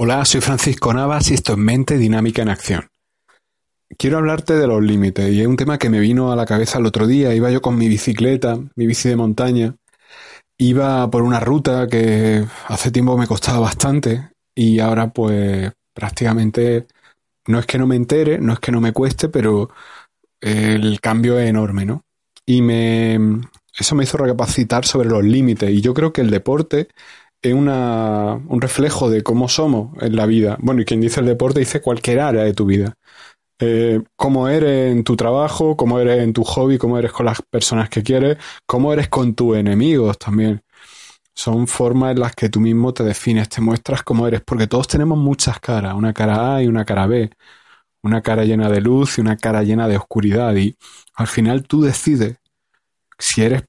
Hola, soy Francisco Navas y esto es Mente Dinámica en Acción. Quiero hablarte de los límites y es un tema que me vino a la cabeza el otro día. Iba yo con mi bicicleta, mi bici de montaña. Iba por una ruta que hace tiempo me costaba bastante y ahora pues prácticamente no es que no me entere, no es que no me cueste, pero el cambio es enorme, ¿no? Y me, eso me hizo recapacitar sobre los límites y yo creo que el deporte es una, un reflejo de cómo somos en la vida. Bueno, y quien dice el deporte dice cualquier área de tu vida. Eh, cómo eres en tu trabajo, cómo eres en tu hobby, cómo eres con las personas que quieres, cómo eres con tus enemigos también. Son formas en las que tú mismo te defines, te muestras cómo eres, porque todos tenemos muchas caras, una cara A y una cara B, una cara llena de luz y una cara llena de oscuridad, y al final tú decides si eres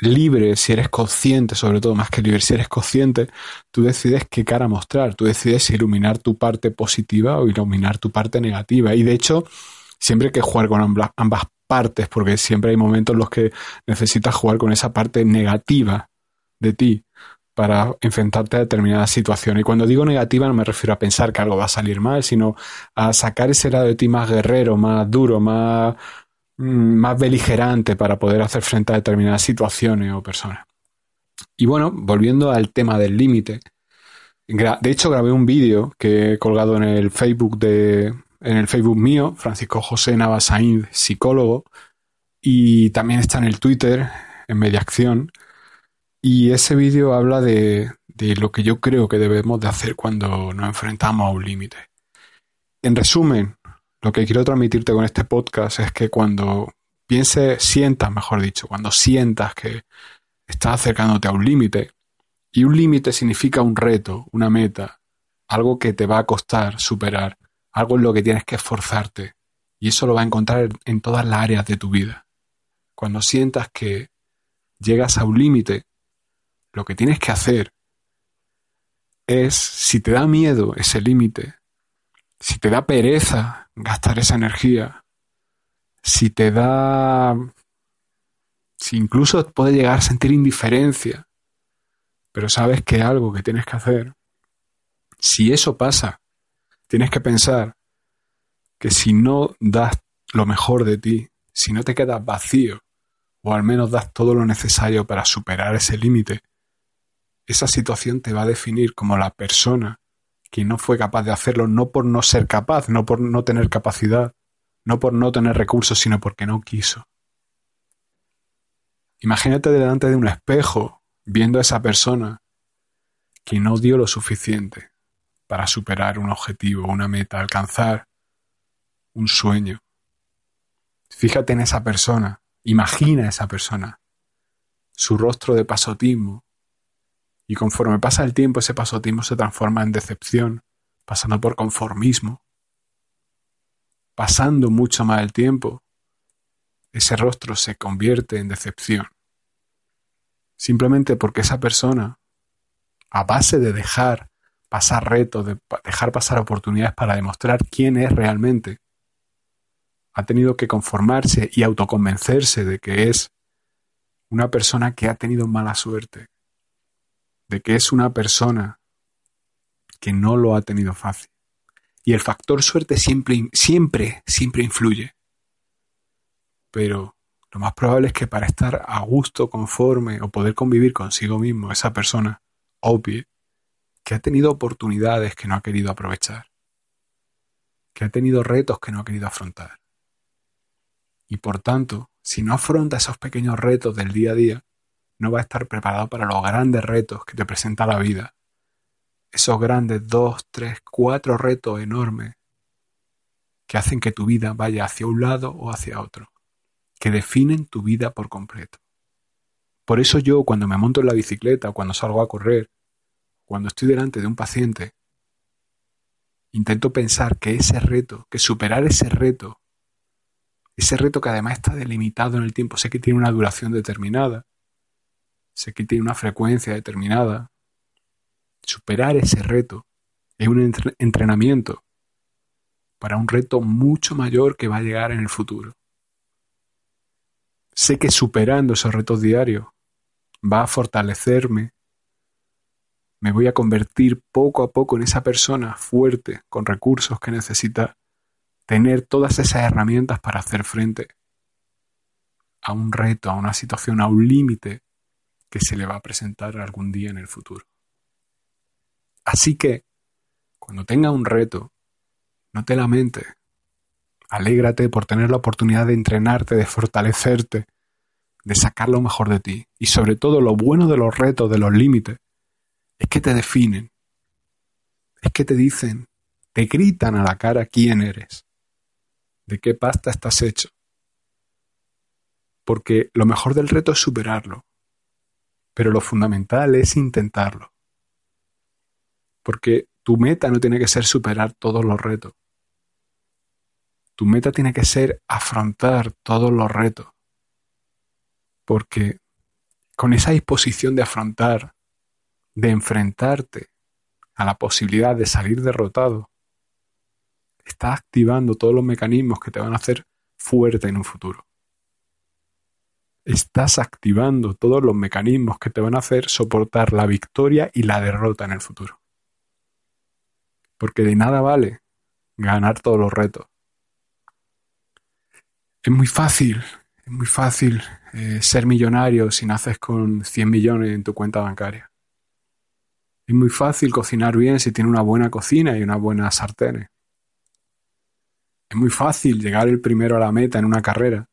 libre, si eres consciente, sobre todo más que libre, si eres consciente, tú decides qué cara mostrar, tú decides iluminar tu parte positiva o iluminar tu parte negativa. Y de hecho, siempre hay que jugar con ambas, partes, porque siempre hay momentos en los que necesitas jugar con esa parte negativa de ti para enfrentarte a determinadas situaciones. Y cuando digo negativa no me refiero a pensar que algo va a salir mal, sino a sacar ese lado de ti más guerrero, más duro, más más beligerante para poder hacer frente a determinadas situaciones o personas. Y bueno, volviendo al tema del límite, de hecho grabé un vídeo que he colgado en el Facebook de en el Facebook mío, Francisco José Navasain, psicólogo, y también está en el Twitter, en Mediacción, y ese vídeo habla de, de lo que yo creo que debemos de hacer cuando nos enfrentamos a un límite. En resumen, lo que quiero transmitirte con este podcast es que cuando pienses, sientas, mejor dicho, cuando sientas que estás acercándote a un límite, y un límite significa un reto, una meta, algo que te va a costar superar, algo en lo que tienes que esforzarte, y eso lo vas a encontrar en todas las áreas de tu vida. Cuando sientas que llegas a un límite, lo que tienes que hacer es, si te da miedo ese límite, si te da pereza gastar esa energía, si te da, si incluso puede llegar a sentir indiferencia, pero sabes que algo que tienes que hacer, si eso pasa, tienes que pensar que si no das lo mejor de ti, si no te quedas vacío, o al menos das todo lo necesario para superar ese límite, esa situación te va a definir como la persona que no fue capaz de hacerlo no por no ser capaz, no por no tener capacidad, no por no tener recursos, sino porque no quiso. Imagínate delante de un espejo viendo a esa persona que no dio lo suficiente para superar un objetivo, una meta, alcanzar un sueño. Fíjate en esa persona, imagina a esa persona, su rostro de pasotismo, y conforme pasa el tiempo, ese pasotismo se transforma en decepción, pasando por conformismo. Pasando mucho más el tiempo, ese rostro se convierte en decepción. Simplemente porque esa persona, a base de dejar pasar retos, de dejar pasar oportunidades para demostrar quién es realmente, ha tenido que conformarse y autoconvencerse de que es una persona que ha tenido mala suerte, de que es una persona que no lo ha tenido fácil. Y el factor suerte siempre, siempre, siempre influye. Pero lo más probable es que para estar a gusto, conforme o poder convivir consigo mismo, esa persona obvia que ha tenido oportunidades que no ha querido aprovechar, que ha tenido retos que no ha querido afrontar. Y por tanto, si no afronta esos pequeños retos del día a día, no va a estar preparado para los grandes retos que te presenta la vida. Esos grandes dos, tres, cuatro retos enormes que hacen que tu vida vaya hacia un lado o hacia otro, que definen tu vida por completo. Por eso yo cuando me monto en la bicicleta, cuando salgo a correr, cuando estoy delante de un paciente, intento pensar que ese reto, que superar ese reto, ese reto que además está delimitado en el tiempo, sé que tiene una duración determinada, sé que tiene una frecuencia determinada. Superar ese reto es un entrenamiento para un reto mucho mayor que va a llegar en el futuro. Sé que superando esos retos diarios va a fortalecerme me voy a convertir poco a poco en esa persona fuerte, con recursos que necesita tener todas esas herramientas para hacer frente a un reto, a una situación, a un límite que se le va a presentar algún día en el futuro. Así que, cuando tenga un reto, no te lamentes. Alégrate por tener la oportunidad de entrenarte, de fortalecerte, de sacar lo mejor de ti. Y sobre todo lo bueno de los retos, de los límites, es que te definen. Es que te dicen, te gritan a la cara quién eres, de qué pasta estás hecho. Porque lo mejor del reto es superarlo, pero lo fundamental es intentarlo. Porque tu meta no tiene que ser superar todos los retos. Tu meta tiene que ser afrontar todos los retos. Porque con esa disposición de afrontar, de enfrentarte a la posibilidad de salir derrotado, estás activando todos los mecanismos que te van a hacer fuerte en un futuro. Estás activando todos los mecanismos que te van a hacer soportar la victoria y la derrota en el futuro. Porque de nada vale ganar todos los retos. Es muy fácil, es muy fácil eh, ser millonario si naces con 100 millones en tu cuenta bancaria. Es muy fácil cocinar bien si tienes una buena cocina y una buena sartén. Es muy fácil llegar el primero a la meta en una carrera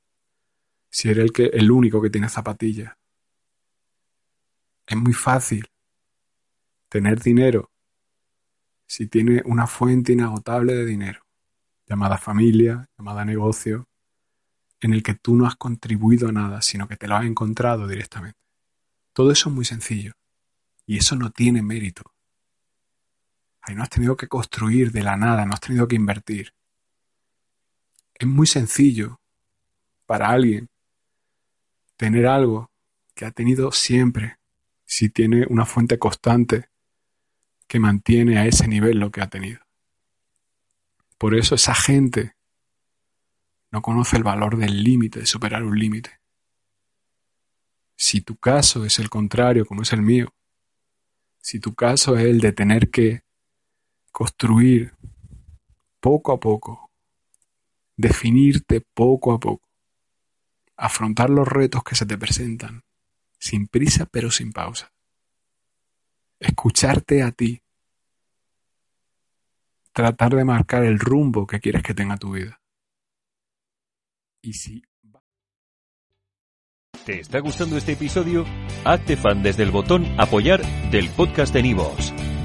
si eres el, que, el único que tiene zapatillas. Es muy fácil tener dinero si tiene una fuente inagotable de dinero, llamada familia, llamada negocio, en el que tú no has contribuido a nada, sino que te lo has encontrado directamente. Todo eso es muy sencillo. Y eso no tiene mérito. Ahí no has tenido que construir de la nada, no has tenido que invertir. Es muy sencillo para alguien tener algo que ha tenido siempre, si tiene una fuente constante que mantiene a ese nivel lo que ha tenido. Por eso esa gente no conoce el valor del límite, de superar un límite. Si tu caso es el contrario, como es el mío, si tu caso es el de tener que construir poco a poco, definirte poco a poco, afrontar los retos que se te presentan, sin prisa pero sin pausa, escucharte a ti, tratar de marcar el rumbo que quieres que tenga tu vida. Y si ¿Te está gustando este episodio? Hazte fan desde el botón Apoyar del podcast de Nivos.